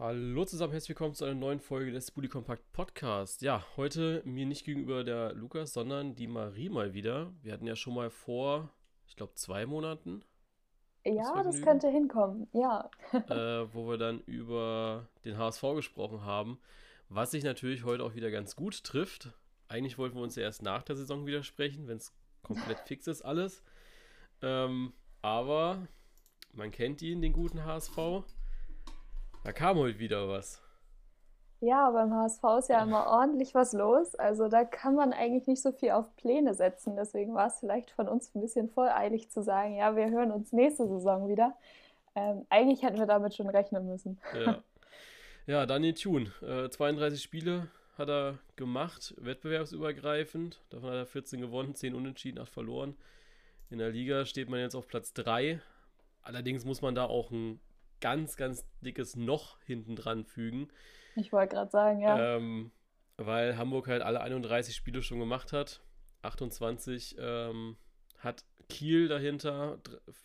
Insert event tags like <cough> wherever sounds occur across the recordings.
Hallo zusammen, herzlich willkommen zu einer neuen Folge des Bully Compact Podcast. Ja, heute mir nicht gegenüber der Lukas, sondern die Marie mal wieder. Wir hatten ja schon mal vor, ich glaube, zwei Monaten. Ja, das könnte hinkommen, ja. äh, wo wir dann über den HSV gesprochen haben, was sich natürlich heute auch wieder ganz gut trifft. Eigentlich wollten wir uns ja erst nach der Saison wieder sprechen, wenn es komplett fix ist alles. Ähm, aber man kennt ihn, den guten HSV. Da kam heute wieder was. Ja, beim HSV ist ja immer ordentlich was los. Also da kann man eigentlich nicht so viel auf Pläne setzen. Deswegen war es vielleicht von uns ein bisschen voreilig zu sagen, ja, wir hören uns nächste Saison wieder. Ähm, eigentlich hätten wir damit schon rechnen müssen. Ja, <laughs> ja Daniel Thun, äh, 32 Spiele hat er gemacht, wettbewerbsübergreifend. Davon hat er 14 gewonnen, 10 unentschieden, 8 verloren. In der Liga steht man jetzt auf Platz 3. Allerdings muss man da auch ein ganz, ganz dickes Noch hinten dran fügen. Ich wollte gerade sagen, ja. Ähm, weil Hamburg halt alle 31 Spiele schon gemacht hat. 28 ähm, hat Kiel dahinter.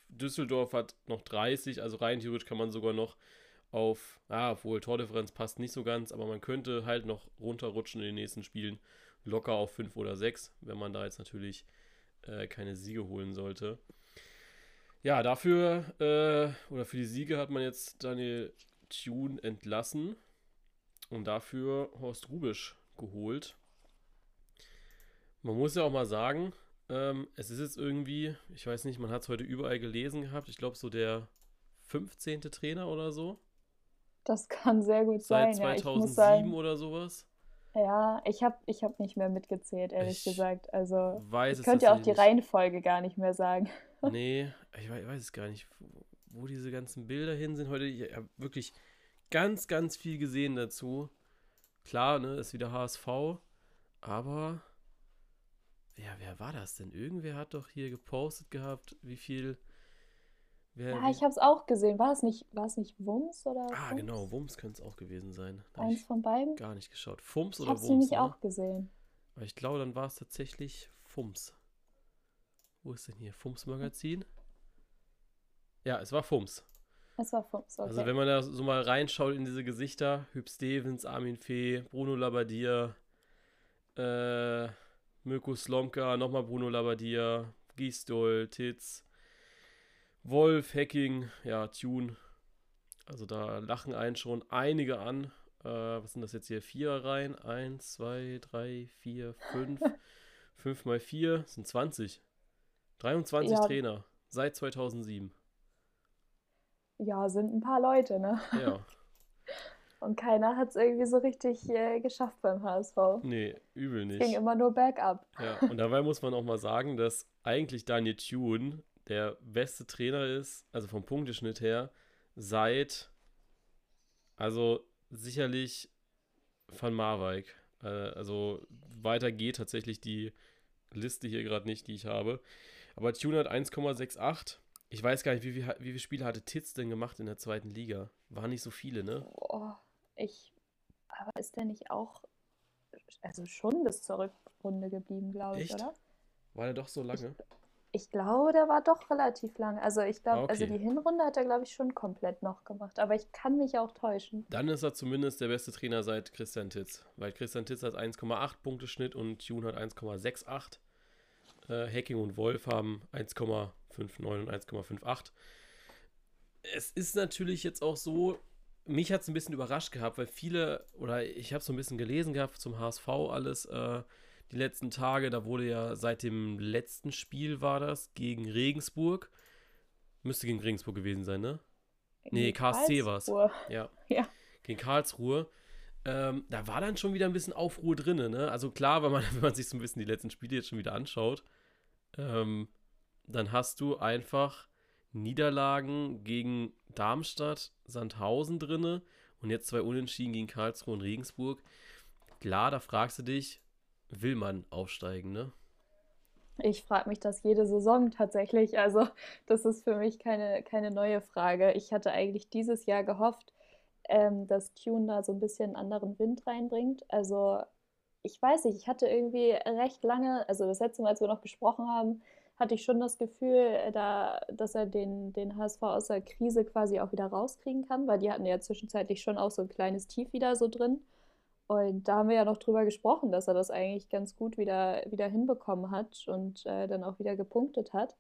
Düsseldorf hat noch 30. Also rein theoretisch kann man sogar noch auf, ah, obwohl Tordifferenz passt nicht so ganz, aber man könnte halt noch runterrutschen in den nächsten Spielen. Locker auf 5 oder 6, wenn man da jetzt natürlich äh, keine Siege holen sollte. Ja, dafür äh, oder für die Siege hat man jetzt Daniel Thune entlassen und dafür Horst Rubisch geholt. Man muss ja auch mal sagen, ähm, es ist jetzt irgendwie, ich weiß nicht, man hat es heute überall gelesen gehabt, ich glaube so der 15. Trainer oder so. Das kann sehr gut Seit sein. Seit 2007 ja, sagen, oder sowas. Ja, ich habe ich hab nicht mehr mitgezählt, ehrlich ich gesagt. Also weiß ich könnte ja auch die Reihenfolge gar nicht mehr sagen. Nee, ich weiß, ich weiß es gar nicht, wo diese ganzen Bilder hin sind. Heute, ich habe wirklich ganz, ganz viel gesehen dazu. Klar, ne, ist wieder HSV, aber ja, wer war das denn? Irgendwer hat doch hier gepostet gehabt, wie viel. Wer, ja, ich habe es auch gesehen. War es nicht, war es nicht Wums oder? Ah, Wums? genau, Wums könnte es auch gewesen sein. Da Eins von beiden? Gar nicht geschaut. Fums ich oder Wums? Ich habe es nämlich ne? auch gesehen. Aber ich glaube, dann war es tatsächlich Fums. Wo ist denn hier? Fums Magazin? Ja, es war Fums. Es war Fums, okay. Also wenn man da so mal reinschaut in diese Gesichter, Hüb Stevens, Armin Fee, Bruno Labbadia, äh, Mirko Slomka, nochmal Bruno Labbadia, Gisdol, Titz, Wolf, Hacking, ja, Tune. Also da lachen einen schon einige an. Äh, was sind das jetzt hier? Vier Reihen? Eins, zwei, drei, vier, fünf. <laughs> fünf mal vier sind 20. 23 ja. Trainer seit 2007. Ja, sind ein paar Leute, ne? Ja. <laughs> Und keiner hat es irgendwie so richtig äh, geschafft beim HSV. Nee, übel nicht. Es ging immer nur bergab. Ja, und dabei muss man auch mal sagen, dass eigentlich Daniel Thune der beste Trainer ist, also vom Punkteschnitt her, seit, also sicherlich Van Marwijk. Äh, also weiter geht tatsächlich die Liste hier gerade nicht, die ich habe. Aber Tune hat 1,68. Ich weiß gar nicht, wie, wie, wie viele Spiele hatte Titz denn gemacht in der zweiten Liga? Waren nicht so viele, ne? Boah, ich. Aber ist der nicht auch. Also schon bis zur Rückrunde geblieben, glaube ich, Echt? oder? War der doch so lange? Ich, ich glaube, der war doch relativ lang. Also ich glaube, Ah, okay. also die Hinrunde hat er, glaube ich, schon komplett noch gemacht. Aber ich kann mich auch täuschen. Dann ist er zumindest der beste Trainer seit Christian Titz. Weil Christian Titz hat 1,8 Punkte Schnitt und Tune hat 1,68. Äh, Hacking und Wolf haben 1,59 und 1,58. Es ist natürlich jetzt auch so, mich hat es ein bisschen überrascht gehabt, weil viele, oder ich habe so ein bisschen gelesen gehabt zum HSV alles, äh, die letzten Tage, da wurde ja seit dem letzten Spiel war das, gegen Regensburg, müsste gegen Regensburg gewesen sein, ne? Nee, KSC war es. Ja. <laughs> ja. Gegen Karlsruhe. Ähm, da war dann schon wieder ein bisschen Aufruhr drin, ne? Also klar, wenn man, <laughs> wenn man sich so ein bisschen die letzten Spiele jetzt schon wieder anschaut, ähm, dann hast du einfach Niederlagen gegen Darmstadt, Sandhausen drinne und jetzt zwei Unentschieden gegen Karlsruhe und Regensburg. Klar, da fragst du dich, will man aufsteigen, ne? Ich frage mich das jede Saison tatsächlich. Also, das ist für mich keine, keine neue Frage. Ich hatte eigentlich dieses Jahr gehofft, ähm, dass Tune da so ein bisschen anderen Wind reinbringt. Also, ich weiß nicht, ich hatte irgendwie recht lange, also das letzte Mal, als wir noch gesprochen haben, hatte ich schon das Gefühl, äh, da, dass er den, den HSV aus der Krise quasi auch wieder rauskriegen kann, weil die hatten ja zwischenzeitlich schon auch so ein kleines Tief wieder so drin. Und da haben wir ja noch drüber gesprochen, dass er das eigentlich ganz gut wieder, wieder hinbekommen hat und äh, dann auch wieder gepunktet hat.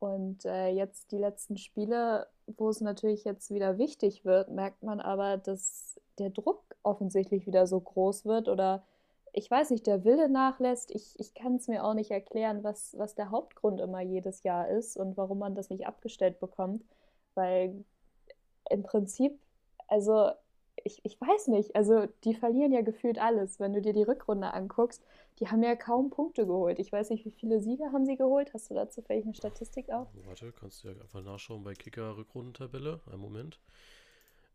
Und äh, jetzt die letzten Spiele, wo es natürlich jetzt wieder wichtig wird, merkt man aber, dass der Druck offensichtlich wieder so groß wird oder ich weiß nicht, der Wille nachlässt. Ich, ich kann es mir auch nicht erklären, was, was der Hauptgrund immer jedes Jahr ist und warum man das nicht abgestellt bekommt. Weil im Prinzip, also ich, ich weiß nicht, also die verlieren ja gefühlt alles. Wenn du dir die Rückrunde anguckst, die haben ja kaum Punkte geholt. Ich weiß nicht, wie viele Siege haben sie geholt? Hast du dazu vielleicht eine Statistik auch? Warte, kannst du ja einfach nachschauen bei Kicker Rückrundentabelle. Einen Moment.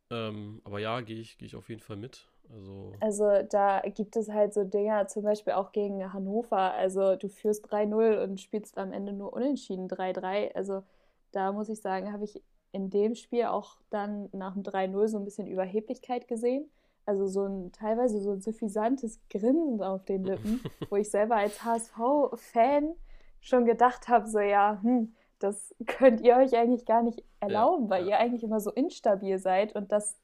Ähm, aber ja, gehe ich, geh ich auf jeden Fall mit. Also, also da gibt es halt so Dinger, zum Beispiel auch gegen Hannover. Also du führst 3-0 und spielst am Ende nur unentschieden 3-3. Also da muss ich sagen, habe ich in dem Spiel auch dann nach dem 3-0 so ein bisschen Überheblichkeit gesehen. Also so ein teilweise so ein suffisantes Grinsen auf den Lippen, wo ich selber als HSV-Fan schon gedacht habe, so ja, hm, das könnt ihr euch eigentlich gar nicht erlauben, ja, weil ja. ihr eigentlich immer so instabil seid und das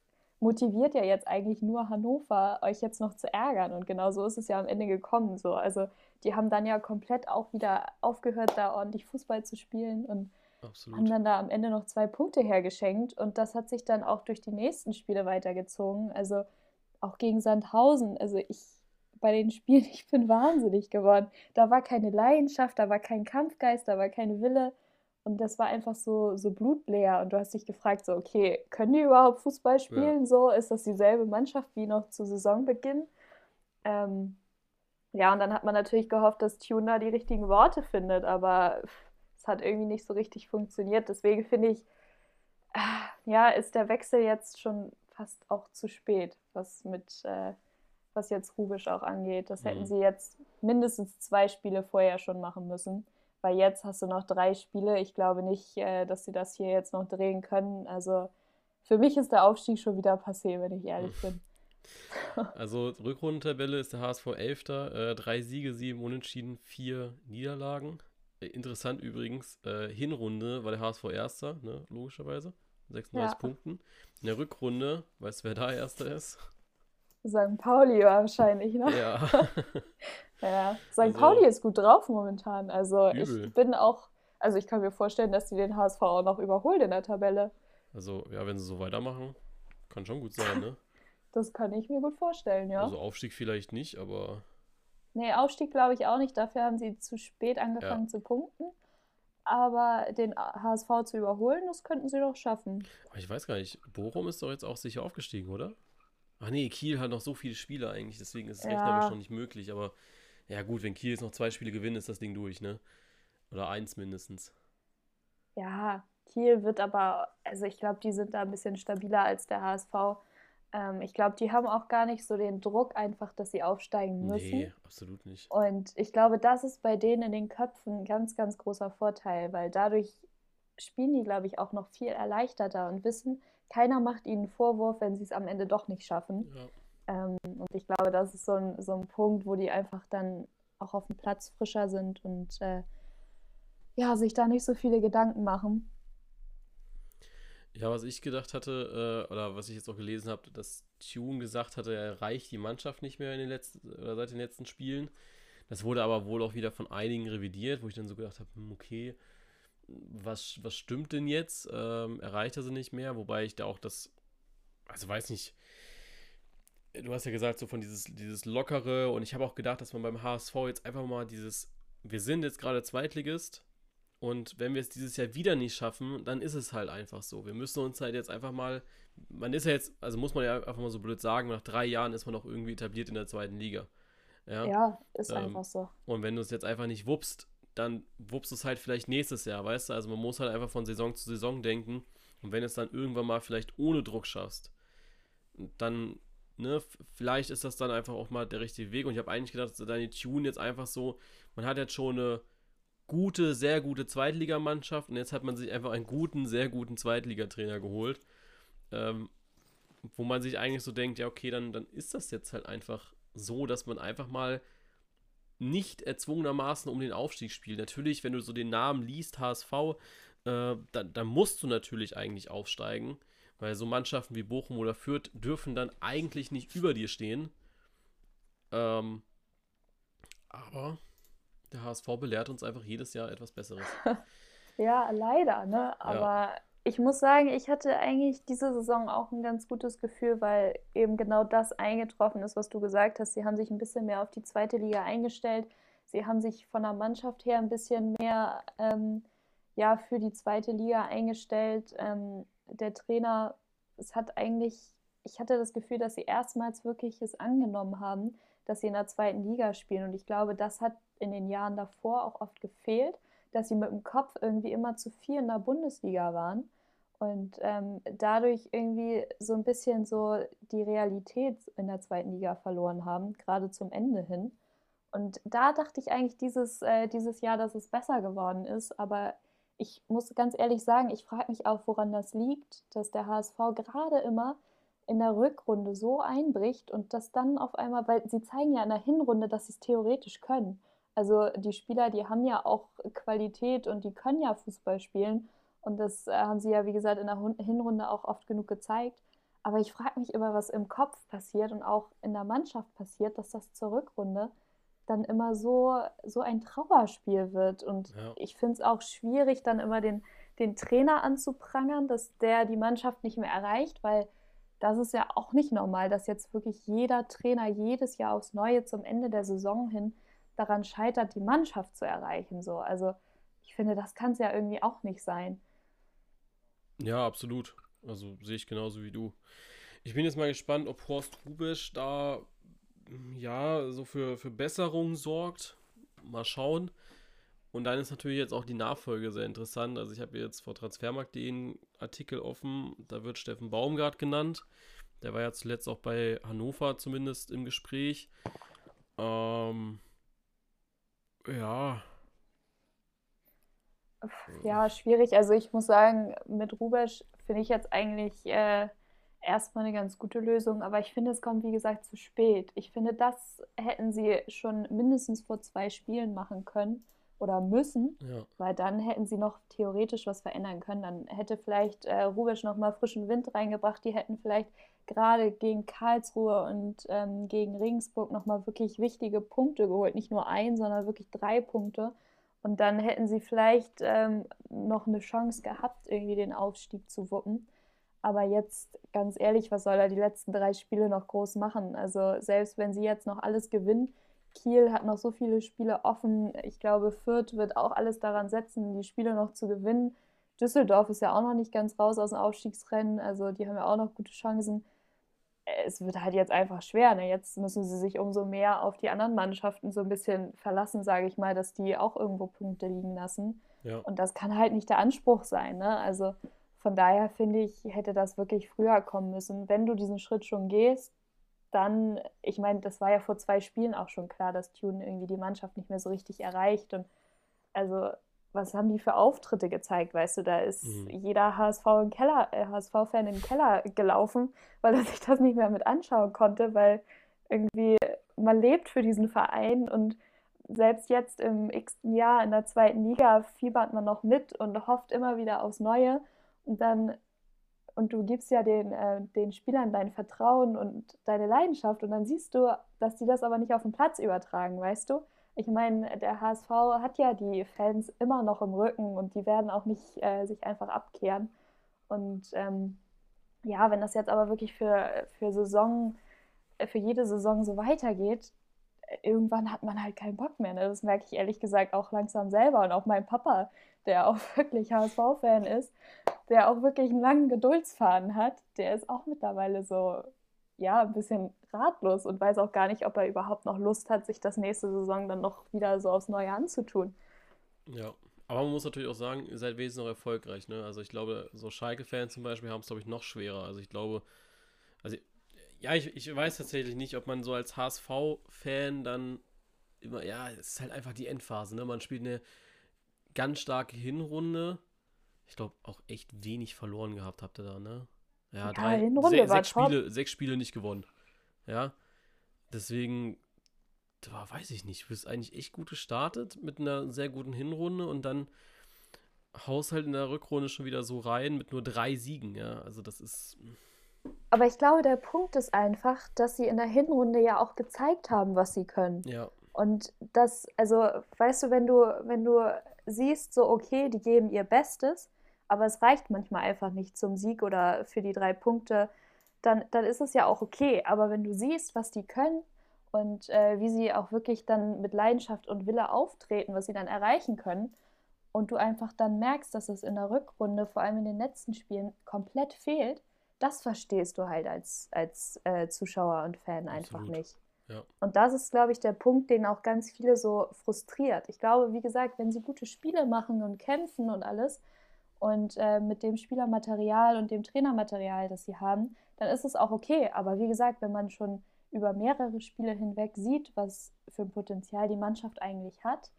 motiviert ja jetzt eigentlich nur Hannover, euch jetzt noch zu ärgern. Und genau so ist es ja am Ende gekommen. So. Also die haben dann ja komplett auch wieder aufgehört, da ordentlich Fußball zu spielen und Absolut. haben dann da am Ende noch zwei Punkte hergeschenkt. Und das hat sich dann auch durch die nächsten Spiele weitergezogen. Also auch gegen Sandhausen. Also ich bei den Spielen, <laughs> ich bin wahnsinnig geworden. Da war keine Leidenschaft, da war kein Kampfgeist, da war kein Wille. Und das war einfach so, so blutleer. Und du hast dich gefragt, so, okay, können die überhaupt Fußball spielen? Ja. So, ist das dieselbe Mannschaft wie noch zu Saisonbeginn? Ähm, ja, und dann hat man natürlich gehofft, dass Tuna die richtigen Worte findet, aber es hat irgendwie nicht so richtig funktioniert. Deswegen finde ich, äh, ja, ist der Wechsel jetzt schon fast auch zu spät, was mit, äh, was jetzt Rubisch auch angeht. Das mhm. hätten sie jetzt mindestens zwei Spiele vorher schon machen müssen weil jetzt hast du noch drei Spiele. Ich glaube nicht, äh, dass sie das hier jetzt noch drehen können. Also für mich ist der Aufstieg schon wieder passé, wenn ich ehrlich bin. <laughs> Also Rückrundentabelle ist der HSV 11. Äh, drei Siege, sieben Unentschieden, vier Niederlagen. Äh, interessant übrigens, äh, Hinrunde war der HSV Erster, ne, logischerweise. 36 ja. Punkten. In der Rückrunde, weißt du, wer da Erster ist? St. Pauli wahrscheinlich, ne? Ja. <laughs> ja. St. Also, Pauli ist gut drauf momentan. Also übel. ich bin auch, also ich kann mir vorstellen, dass die den HSV auch noch überholt in der Tabelle. Also, ja, wenn sie so weitermachen, kann schon gut sein, ne? <laughs> Das kann ich mir gut vorstellen, ja. Also Aufstieg vielleicht nicht, aber. Nee, Aufstieg glaube ich auch nicht. Dafür haben sie zu spät angefangen ja. zu punkten. Aber den HSV zu überholen, das könnten sie doch schaffen. Aber ich weiß gar nicht, Bochum ist doch jetzt auch sicher aufgestiegen, oder? Ach nee, Kiel hat noch so viele Spiele eigentlich, deswegen ist es ja. rechnerisch noch nicht möglich. Aber ja, gut, wenn Kiel jetzt noch zwei Spiele gewinnt, ist das Ding durch, ne? Oder eins mindestens. Ja, Kiel wird aber, also ich glaube, die sind da ein bisschen stabiler als der HSV. Ähm, ich glaube, die haben auch gar nicht so den Druck einfach, dass sie aufsteigen müssen. Nee, absolut nicht. Und ich glaube, das ist bei denen in den Köpfen ein ganz, ganz großer Vorteil, weil dadurch spielen die, glaube ich, auch noch viel erleichterter und wissen, keiner macht ihnen Vorwurf, wenn sie es am Ende doch nicht schaffen. Ja. Ähm, und ich glaube, das ist so ein, so ein Punkt, wo die einfach dann auch auf dem Platz frischer sind und äh, ja, sich da nicht so viele Gedanken machen. Ja, was ich gedacht hatte, äh, oder was ich jetzt auch gelesen habe, dass Tune gesagt hatte, er reicht die Mannschaft nicht mehr in den letzten, oder seit den letzten Spielen. Das wurde aber wohl auch wieder von einigen revidiert, wo ich dann so gedacht habe, hm, okay, was, was stimmt denn jetzt? Ähm, erreicht er sie nicht mehr? Wobei ich da auch das, also weiß nicht, du hast ja gesagt, so von dieses, dieses Lockere und ich habe auch gedacht, dass man beim HSV jetzt einfach mal dieses, wir sind jetzt gerade Zweitligist und wenn wir es dieses Jahr wieder nicht schaffen, dann ist es halt einfach so. Wir müssen uns halt jetzt einfach mal, man ist ja jetzt, also muss man ja einfach mal so blöd sagen, nach drei Jahren ist man auch irgendwie etabliert in der zweiten Liga. Ja, ja ist ähm, einfach so. Und wenn du es jetzt einfach nicht wuppst, dann wuppst du es halt vielleicht nächstes Jahr, weißt du? Also man muss halt einfach von Saison zu Saison denken. Und wenn es dann irgendwann mal vielleicht ohne Druck schaffst, dann, ne, vielleicht ist das dann einfach auch mal der richtige Weg. Und ich habe eigentlich gedacht, deine Tune jetzt einfach so, man hat jetzt schon eine gute, sehr gute Zweitligamannschaft und jetzt hat man sich einfach einen guten, sehr guten Zweitligatrainer geholt. Ähm, wo man sich eigentlich so denkt, ja, okay, dann, dann ist das jetzt halt einfach so, dass man einfach mal nicht erzwungenermaßen um den Aufstieg spielen. Natürlich, wenn du so den Namen liest, HSV, äh, dann, dann musst du natürlich eigentlich aufsteigen, weil so Mannschaften wie Bochum oder Fürth dürfen dann eigentlich nicht über dir stehen. Ähm, aber der HSV belehrt uns einfach jedes Jahr etwas Besseres. <laughs> ja, leider, ne? Aber ja. Ich muss sagen, ich hatte eigentlich diese Saison auch ein ganz gutes Gefühl, weil eben genau das eingetroffen ist, was du gesagt hast. Sie haben sich ein bisschen mehr auf die zweite Liga eingestellt. Sie haben sich von der Mannschaft her ein bisschen mehr ähm, ja, für die zweite Liga eingestellt. Ähm, der Trainer, es hat eigentlich, ich hatte das Gefühl, dass sie erstmals wirklich es angenommen haben, dass sie in der zweiten Liga spielen. Und ich glaube, das hat in den Jahren davor auch oft gefehlt, dass sie mit dem Kopf irgendwie immer zu viel in der Bundesliga waren und ähm, dadurch irgendwie so ein bisschen so die Realität in der zweiten Liga verloren haben, gerade zum Ende hin. Und da dachte ich eigentlich dieses, äh, dieses Jahr, dass es besser geworden ist. Aber ich muss ganz ehrlich sagen, ich frage mich auch, woran das liegt, dass der HSV gerade immer in der Rückrunde so einbricht und das dann auf einmal, weil sie zeigen ja in der Hinrunde, dass sie es theoretisch können. Also die Spieler, die haben ja auch Qualität und die können ja Fußball spielen. Und das äh, haben sie ja, wie gesagt, in der Hinrunde auch oft genug gezeigt. Aber ich frage mich immer, was im Kopf passiert und auch in der Mannschaft passiert, dass das zur Rückrunde dann immer so, so ein Trauerspiel wird. Und ja. ich finde es auch schwierig, dann immer den, den Trainer anzuprangern, dass der die Mannschaft nicht mehr erreicht, weil das ist ja auch nicht normal, dass jetzt wirklich jeder Trainer jedes Jahr aufs Neue zum Ende der Saison hin daran scheitert, die Mannschaft zu erreichen. So. Also ich finde, das kann es ja irgendwie auch nicht sein. Ja, absolut. Also sehe ich genauso wie du. Ich bin jetzt mal gespannt, ob Horst Rubisch da ja so für, für Besserungen sorgt. Mal schauen. Und dann ist natürlich jetzt auch die Nachfolge sehr interessant. Also ich habe jetzt vor Transfermarkt.de einen Artikel offen, da wird Steffen Baumgart genannt. Der war ja zuletzt auch bei Hannover zumindest im Gespräch. Ähm, ja. Ja, schwierig. Also ich muss sagen, mit Rubesch finde ich jetzt eigentlich äh, erstmal eine ganz gute Lösung, aber ich finde, es kommt, wie gesagt, zu spät. Ich finde, das hätten sie schon mindestens vor zwei Spielen machen können oder müssen, ja. weil dann hätten sie noch theoretisch was verändern können. Dann hätte vielleicht äh, Rubisch nochmal frischen Wind reingebracht. Die hätten vielleicht gerade gegen Karlsruhe und ähm, gegen Regensburg nochmal wirklich wichtige Punkte geholt. Nicht nur ein, sondern wirklich drei Punkte. Und dann hätten sie vielleicht ähm, noch eine Chance gehabt, irgendwie den Aufstieg zu wuppen. Aber jetzt, ganz ehrlich, was soll er die letzten drei Spiele noch groß machen? Also selbst wenn sie jetzt noch alles gewinnen, Kiel hat noch so viele Spiele offen. Ich glaube, Fürth wird auch alles daran setzen, die Spiele noch zu gewinnen. Düsseldorf ist ja auch noch nicht ganz raus aus dem Aufstiegsrennen, also die haben ja auch noch gute Chancen. Es wird halt jetzt einfach schwer. Ne? Jetzt müssen sie sich umso mehr auf die anderen Mannschaften so ein bisschen verlassen, sage ich mal, dass die auch irgendwo Punkte liegen lassen. Ja. Und das kann halt nicht der Anspruch sein. Ne? Also von daher finde ich, hätte das wirklich früher kommen müssen. Wenn du diesen Schritt schon gehst, dann, ich meine, das war ja vor zwei Spielen auch schon klar, dass Tune irgendwie die Mannschaft nicht mehr so richtig erreicht. Und also, was haben die für Auftritte gezeigt? Weißt du, da ist mhm. jeder HSV im Keller, äh, HSV-Fan im Keller gelaufen, <laughs> weil er sich das nicht mehr mit anschauen konnte, weil irgendwie man lebt für diesen Verein und selbst jetzt im x-ten Jahr in der zweiten Liga fiebert man noch mit und hofft immer wieder aufs Neue. Und dann und du gibst ja den, äh, den Spielern dein Vertrauen und deine Leidenschaft und dann siehst du, dass die das aber nicht auf den Platz übertragen, weißt du? Ich meine, der HSV hat ja die Fans immer noch im Rücken und die werden auch nicht äh, sich einfach abkehren. Und ähm, ja, wenn das jetzt aber wirklich für, für Saison, äh, für jede Saison so weitergeht, irgendwann hat man halt keinen Bock mehr. Ne? Das merke ich ehrlich gesagt auch langsam selber und auch mein Papa, der auch <laughs> wirklich HSV-Fan ist, der auch wirklich einen langen Geduldsfaden hat, der ist auch mittlerweile so, ja, ein bisschen ratlos und weiß auch gar nicht, ob er überhaupt noch Lust hat, sich das nächste Saison dann noch wieder so aufs Neue anzutun. Ja, aber man muss natürlich auch sagen, ihr seid wesentlich erfolgreich, ne? Also ich glaube, so Schalke-Fans zum Beispiel haben es, glaube ich, noch schwerer. Also ich glaube, also ja, ich, ich weiß tatsächlich nicht, ob man so als HSV-Fan dann immer, ja, es ist halt einfach die Endphase, ne? Man spielt eine ganz starke Hinrunde ich glaube, auch echt wenig verloren gehabt habt ihr da, ne? Ja, ja drei, se sechs, Spiele, sechs Spiele nicht gewonnen. Ja. Deswegen, war, weiß ich nicht, du bist eigentlich echt gut gestartet mit einer sehr guten Hinrunde und dann haust halt in der Rückrunde schon wieder so rein mit nur drei Siegen, ja. Also das ist. Aber ich glaube, der Punkt ist einfach, dass sie in der Hinrunde ja auch gezeigt haben, was sie können. Ja. Und das, also, weißt du, wenn du, wenn du siehst, so, okay, die geben ihr Bestes, aber es reicht manchmal einfach nicht zum Sieg oder für die drei Punkte, dann, dann ist es ja auch okay. Aber wenn du siehst, was die können und äh, wie sie auch wirklich dann mit Leidenschaft und Wille auftreten, was sie dann erreichen können, und du einfach dann merkst, dass es in der Rückrunde, vor allem in den letzten Spielen, komplett fehlt, das verstehst du halt als, als äh, Zuschauer und Fan einfach Absolut. nicht. Ja. Und das ist, glaube ich, der Punkt, den auch ganz viele so frustriert. Ich glaube, wie gesagt, wenn sie gute Spiele machen und kämpfen und alles und äh, mit dem Spielermaterial und dem Trainermaterial, das sie haben, dann ist es auch okay. Aber wie gesagt, wenn man schon über mehrere Spiele hinweg sieht, was für ein Potenzial die Mannschaft eigentlich hat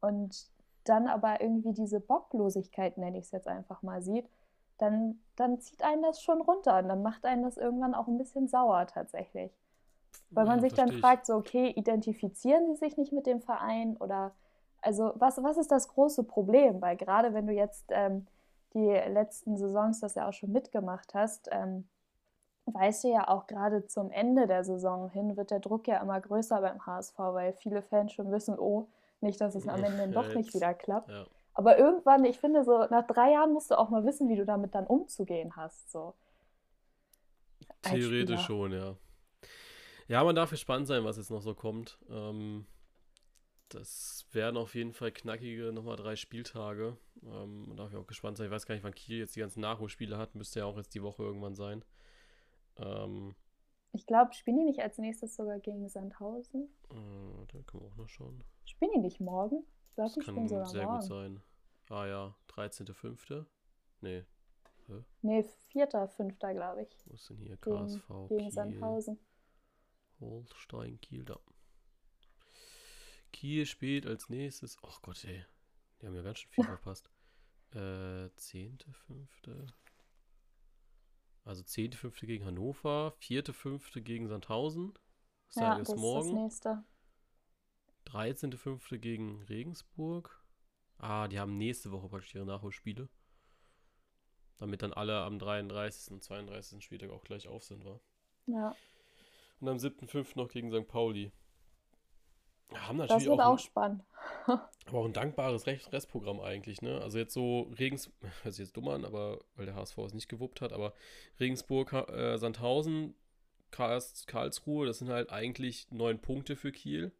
und dann aber irgendwie diese Bocklosigkeit, nenne ich es jetzt einfach mal, sieht, dann, dann zieht einen das schon runter und dann macht einen das irgendwann auch ein bisschen sauer tatsächlich. Weil man sich dann fragt, so, okay, identifizieren sie sich nicht mit dem Verein oder, also was, was ist das große Problem? Weil gerade wenn du jetzt ähm, die letzten Saisons das ja auch schon mitgemacht hast, ähm, weißt du ja auch gerade zum Ende der Saison hin wird der Druck ja immer größer beim HSV, weil viele Fans schon wissen, oh, nicht, dass es am Ende doch nicht wieder klappt. Ja. Aber irgendwann, ich finde, so nach drei Jahren musst du auch mal wissen, wie du damit dann umzugehen hast. So. Theoretisch schon, ja. Ja, man darf gespannt sein, was jetzt noch so kommt. Ähm, das werden auf jeden Fall knackige nochmal drei Spieltage. Ähm, man darf ja auch gespannt sein. Ich weiß gar nicht, wann Kiel jetzt die ganzen Nachholspiele hat. Müsste ja auch jetzt die Woche irgendwann sein. Ähm, ich glaube, spielen die nicht als nächstes sogar gegen Sandhausen? Äh, da können wir auch noch schauen. Spielen die nicht morgen? Ich glaube, die spielen sogar sehr morgen. gut sein. Ah ja, 13.05. Nee. Hä? Nee, 4.05. glaube ich. Wo ist denn hier? KSV. Gegen, gegen Sandhausen. Holstein, Kiel, da. Kiel spielt als nächstes. Ach Gott, ey. Die haben ja ganz schön viel <laughs> verpasst. Äh, 10.5. Also 10.5. gegen Hannover, 4.5. gegen Sandhausen. Ja, das morgen. ist das nächste. 13.5. gegen Regensburg. Ah, die haben nächste Woche praktisch ihre Nachholspiele. Damit dann alle am 33. und 32. Spieltag auch gleich auf sind, war. Ja. Und am 7.5. noch gegen St. Pauli. Haben natürlich das wird auch, auch ein, spannend. <laughs> aber auch ein dankbares Restprogramm eigentlich, ne? Also jetzt so Regens, <laughs> hört sich jetzt dumm an, aber weil der HSV es nicht gewuppt hat, aber Regensburg, äh, Sandhausen, Karlsruhe, das sind halt eigentlich neun Punkte für Kiel.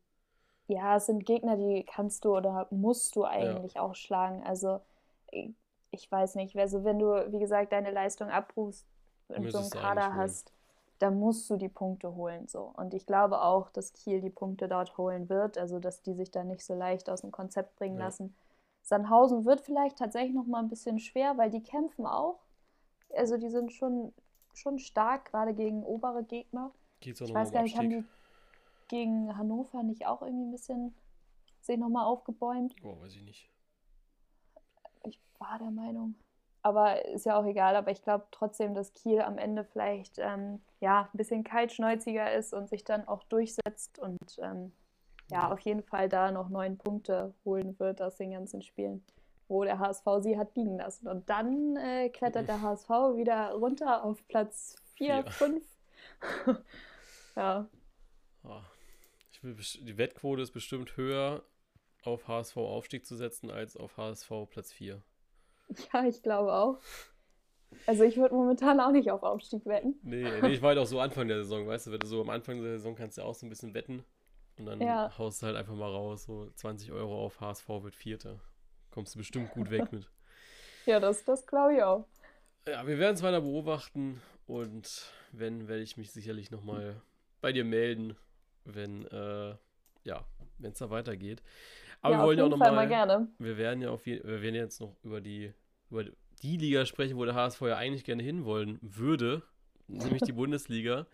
Ja, es sind Gegner, die kannst du oder musst du eigentlich ja. auch schlagen. Also ich weiß nicht, also wenn du, wie gesagt, deine Leistung abrufst und so einen Kader hast, da musst du die Punkte holen. So. Und ich glaube auch, dass Kiel die Punkte dort holen wird, also dass die sich da nicht so leicht aus dem Konzept bringen ja. lassen. Sandhausen wird vielleicht tatsächlich noch mal ein bisschen schwer, weil die kämpfen auch. Also die sind schon, schon stark, gerade gegen obere Gegner. Geht's auch ich weiß gar nicht, haben die gegen Hannover nicht auch irgendwie ein bisschen sich nochmal aufgebäumt? Oh, weiß ich nicht. Ich war der Meinung aber ist ja auch egal. Aber ich glaube trotzdem, dass Kiel am Ende vielleicht ähm, ja, ein bisschen kaltschnäuziger ist und sich dann auch durchsetzt und ähm, ja, auf jeden Fall da noch neun Punkte holen wird aus den ganzen Spielen, wo der HSV sie hat liegen lassen. Und dann äh, klettert der HSV wieder runter auf Platz 4, 5. <laughs> ja. Oh, will, die Wettquote ist bestimmt höher, auf HSV Aufstieg zu setzen, als auf HSV Platz 4. <laughs> Ja, ich glaube auch. Also ich würde momentan auch nicht auf Aufstieg wetten. Nee, nee, ich war halt auch so Anfang der Saison, weißt du, wenn du so am Anfang der Saison kannst du auch so ein bisschen wetten und dann ja. haust du halt einfach mal raus, so 20 Euro auf HSV wird Vierter. Kommst du bestimmt gut weg mit. <laughs> ja, das, das glaube ich auch. Ja, wir werden es weiter beobachten und wenn, werde ich mich sicherlich nochmal bei dir melden, wenn, äh, ja, wenn es da weitergeht. Aber ja, wir wollen ja auch nochmal. Wir werden ja auf wir werden jetzt noch über die, über die Liga sprechen, wo der HSV ja eigentlich gerne hinwollen würde, nämlich die <laughs> Bundesliga.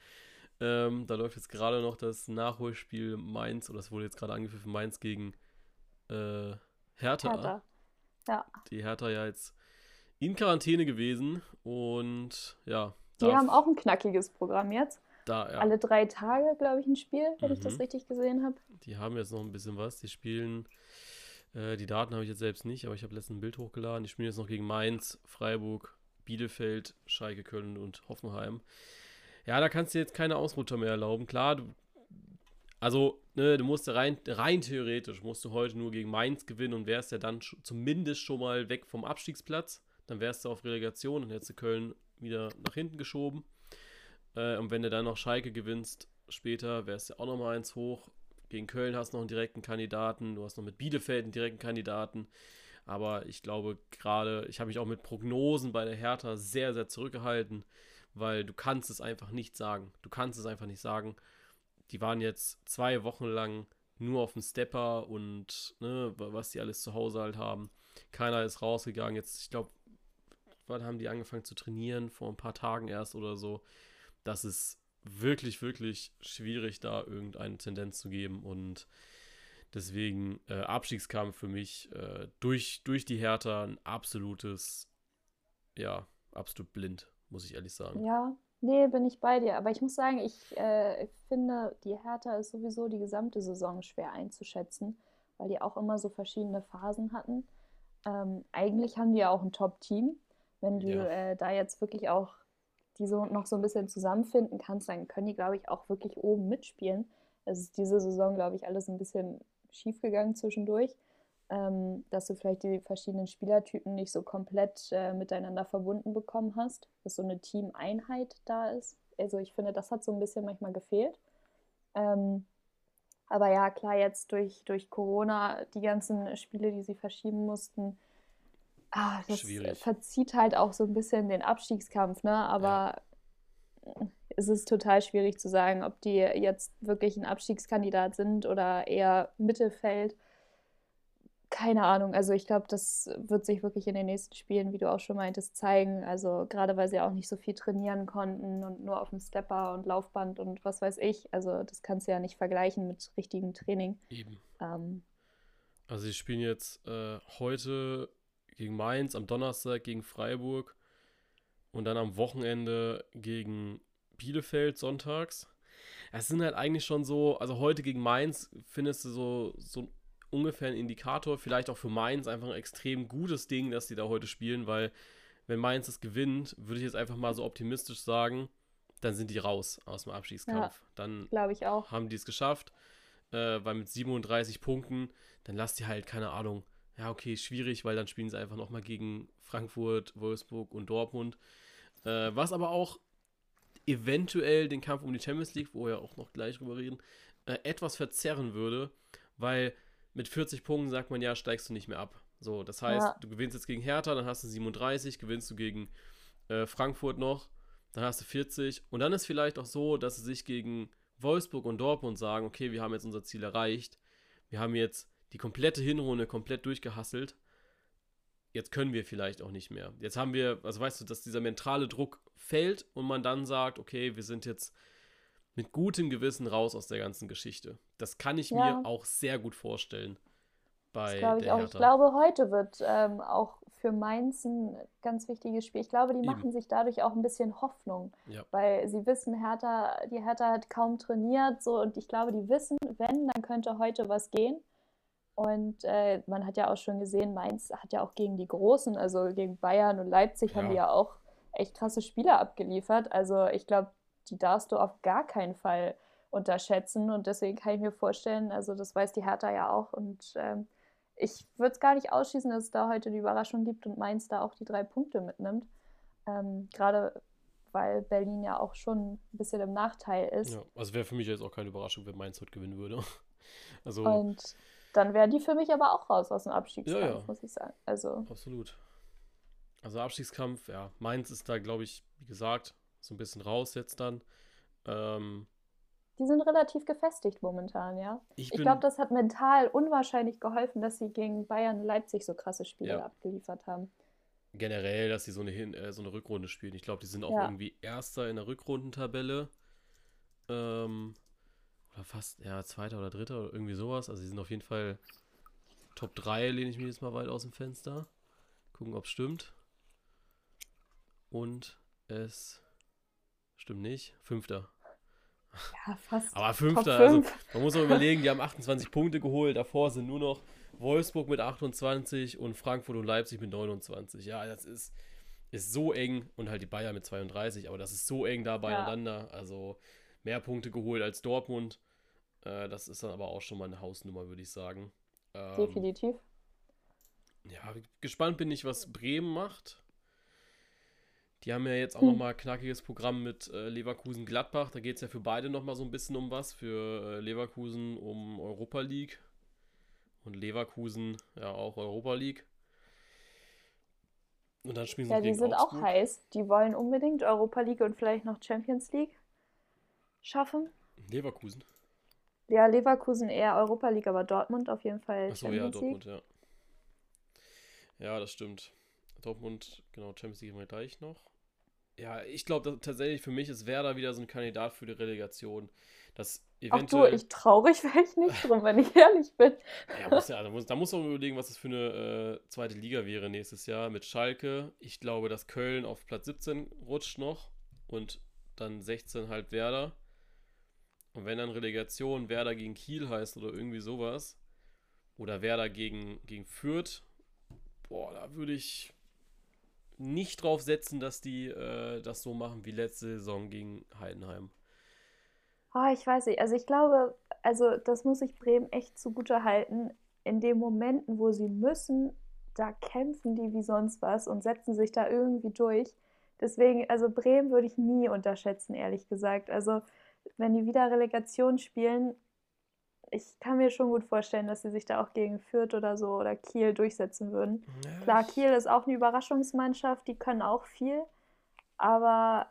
Ähm, da läuft jetzt gerade noch das Nachholspiel Mainz, oder es wurde jetzt gerade angepfiffen, Mainz gegen äh, Hertha. Hertha. Ja. Die Hertha ja jetzt in Quarantäne gewesen und ja. Die haben auch ein knackiges Programm jetzt. Da, ja. alle drei Tage, glaube ich, ein Spiel, wenn mhm. ich das mhm. richtig gesehen habe. Die haben jetzt noch ein bisschen was. Die spielen, äh, die Daten habe ich jetzt selbst nicht, aber ich habe letztens ein Bild hochgeladen. Die spielen jetzt noch gegen Mainz, Freiburg, Bielefeld, Schalke, Köln und Hoffenheim. Ja, da kannst du jetzt keine Ausrutscher mehr erlauben. Klar, du, also, ne, du musst rein, rein theoretisch, musst du heute nur gegen Mainz gewinnen und wärst ja dann zumindest schon mal weg vom Abstiegsplatz. Dann wärst du auf Relegation und hättest du Köln wieder nach hinten geschoben. Äh, und wenn du dann noch Schalke gewinnst, später wärst du auch noch mal eins hoch. Gegen Köln hast du noch einen direkten Kandidaten. Du hast noch mit Bielefeld einen direkten Kandidaten. Aber ich glaube gerade, ich habe mich auch mit Prognosen bei der Hertha sehr, sehr zurückgehalten, weil du kannst es einfach nicht sagen. Du kannst es einfach nicht sagen. Die waren jetzt zwei Wochen lang nur auf dem Stepper und ne, was die alles zu Hause halt haben. Keiner ist rausgegangen. Jetzt, ich glaube, wann haben die angefangen zu trainieren? Vor ein paar Tagen erst oder so. Das ist wirklich, wirklich schwierig, da irgendeine Tendenz zu geben. Und deswegen äh, Abstiegskampf für mich äh, durch, durch die Hertha ein absolutes, ja, absolut blind, muss ich ehrlich sagen. Ja, nee, bin ich bei dir. Aber ich muss sagen, ich äh, finde, die Hertha ist sowieso die gesamte Saison schwer einzuschätzen, weil die auch immer so verschiedene Phasen hatten. Ähm, eigentlich haben die ja auch ein Top-Team. Wenn du ja. äh, da jetzt wirklich auch die so noch so ein bisschen zusammenfinden kannst, dann können die, glaube ich, auch wirklich oben mitspielen. Es ist diese Saison, glaube ich, alles ein bisschen schiefgegangen zwischendurch, ähm, dass du vielleicht die verschiedenen Spielertypen nicht so komplett äh, miteinander verbunden bekommen hast, dass so eine Teameinheit da ist. Also ich finde, das hat so ein bisschen manchmal gefehlt. Ähm, aber ja, klar, jetzt durch, durch Corona, die ganzen Spiele, die sie verschieben mussten, ah, das Schwierig. verzieht halt auch so ein bisschen den Abstiegskampf, ne? Aber ja. es ist total schwierig zu sagen, ob die jetzt wirklich ein Abstiegskandidat sind oder eher Mittelfeld. Keine Ahnung. Also ich glaube, das wird sich wirklich in den nächsten Spielen, wie du auch schon meintest, zeigen. Also gerade weil sie auch nicht so viel trainieren konnten und nur auf dem Stepper und Laufband und was weiß ich. Also das kannst du ja nicht vergleichen mit richtigem Training. Eben. Ähm, also sie spielen jetzt äh, heute gegen Mainz, am Donnerstag gegen Freiburg und dann am Wochenende gegen Bielefeld sonntags. Es sind halt eigentlich schon so, also heute gegen Mainz findest du so, so ungefähr ein Indikator, vielleicht auch für Mainz einfach ein extrem gutes Ding, dass die da heute spielen, weil wenn Mainz es gewinnt, würde ich jetzt einfach mal so optimistisch sagen, dann sind die raus aus dem Abstiegskampf. Ja, dann glaube ich auch. haben die es geschafft, äh, weil mit 37 Punkten, dann lass die halt, keine Ahnung, ja, okay, schwierig, weil dann spielen sie einfach nochmal gegen Frankfurt, Wolfsburg und Dortmund. Äh, was aber auch eventuell den Kampf um die Champions League, wo wir auch noch gleich drüber reden, äh, etwas verzerren würde, weil mit 40 Punkten sagt man ja, steigst du nicht mehr ab. So, das heißt, ja. du gewinnst jetzt gegen Hertha, dann hast du 37, gewinnst du gegen äh, Frankfurt noch, dann hast du 40 und dann ist vielleicht auch so, dass sie sich gegen Wolfsburg und Dortmund sagen, okay, wir haben jetzt unser Ziel erreicht. Wir haben jetzt die komplette Hinrunde komplett durchgehasselt. Jetzt können wir vielleicht auch nicht mehr. Jetzt haben wir, also weißt du, dass dieser mentale Druck fällt und man dann sagt, okay, wir sind jetzt mit gutem Gewissen raus aus der ganzen Geschichte. Das kann ich ja. mir auch sehr gut vorstellen. Bei das glaube ich auch. Hertha. Ich glaube, heute wird ähm, auch für Mainz ein ganz wichtiges Spiel. Ich glaube, die Eben. machen sich dadurch auch ein bisschen Hoffnung, ja. weil sie wissen, Hertha, die Hertha hat kaum trainiert, so und ich glaube, die wissen, wenn, dann könnte heute was gehen. Und äh, man hat ja auch schon gesehen, Mainz hat ja auch gegen die Großen, also gegen Bayern und Leipzig, ja. haben die ja auch echt krasse Spieler abgeliefert. Also ich glaube, die darfst du auf gar keinen Fall unterschätzen. Und deswegen kann ich mir vorstellen, also das weiß die Hertha ja auch. Und ähm, ich würde es gar nicht ausschließen, dass es da heute die Überraschung gibt und Mainz da auch die drei Punkte mitnimmt. Ähm, Gerade weil Berlin ja auch schon ein bisschen im Nachteil ist. Ja, also wäre für mich jetzt auch keine Überraschung, wenn Mainz heute gewinnen würde. <laughs> Also und dann wären die für mich aber auch raus aus dem Abstiegskampf, ja, ja. muss ich sagen. Also. Absolut. Also Abstiegskampf, ja. Mainz ist da, glaube ich, wie gesagt, so ein bisschen raus jetzt dann. Ähm, die sind relativ gefestigt momentan, ja. Ich, ich glaube, das hat mental unwahrscheinlich geholfen, dass sie gegen Bayern und Leipzig so krasse Spiele ja. abgeliefert haben. Generell, dass sie so eine, Hin äh, so eine Rückrunde spielen. Ich glaube, die sind auch ja. irgendwie Erster in der Rückrundentabelle. Ähm, oder fast, ja, zweiter oder dritter oder irgendwie sowas. Also sie sind auf jeden Fall Top 3, lehne ich mir jetzt mal weit aus dem Fenster. Gucken, ob es stimmt. Und es stimmt nicht. Fünfter. Ja, fast. Aber Fünfter, also man muss auch überlegen, die haben 28 Punkte geholt, davor sind nur noch Wolfsburg mit 28 und Frankfurt und Leipzig mit 29. Ja, das ist, ist so eng und halt die Bayern mit 32, aber das ist so eng da beieinander. Ja. Also mehr Punkte geholt als Dortmund. Äh, das ist dann aber auch schon mal eine Hausnummer, würde ich sagen. Ähm, Definitiv. Ja, gespannt bin ich, was Bremen macht. Die haben ja jetzt auch hm. nochmal ein knackiges Programm mit äh, Leverkusen-Gladbach. Da geht es ja für beide nochmal so ein bisschen um was. Für äh, Leverkusen um Europa League und Leverkusen ja auch Europa League. Und dann spielen sie Ja, die sind Augsburg. auch heiß. Die wollen unbedingt Europa League und vielleicht noch Champions League schaffen. Leverkusen. Ja, Leverkusen eher Europa League, aber Dortmund auf jeden Fall Achso, ja, Dortmund, ja. Ja, das stimmt. Dortmund, genau, Champions League haben wir gleich noch. Ja, ich glaube tatsächlich für mich ist Werder wieder so ein Kandidat für die Relegation. Das eventuell. Ach du, ich traurig wäre ich nicht drum, wenn ich ehrlich bin. Ja, muss ja da, muss, da muss man überlegen, was das für eine äh, zweite Liga wäre nächstes Jahr mit Schalke. Ich glaube, dass Köln auf Platz 17 rutscht noch und dann 16 halt Werder. Und wenn dann Relegation Werder gegen Kiel heißt oder irgendwie sowas, oder Werder gegen, gegen Fürth, boah, da würde ich nicht drauf setzen, dass die äh, das so machen wie letzte Saison gegen Heidenheim. Oh, ich weiß nicht. Also ich glaube, also das muss ich Bremen echt zugute halten. In den Momenten, wo sie müssen, da kämpfen die wie sonst was und setzen sich da irgendwie durch. Deswegen, also Bremen würde ich nie unterschätzen, ehrlich gesagt. Also wenn die wieder Relegation spielen, ich kann mir schon gut vorstellen, dass sie sich da auch gegen Fürth oder so oder Kiel durchsetzen würden. Ja, Klar, Kiel ist auch eine Überraschungsmannschaft, die können auch viel. Aber,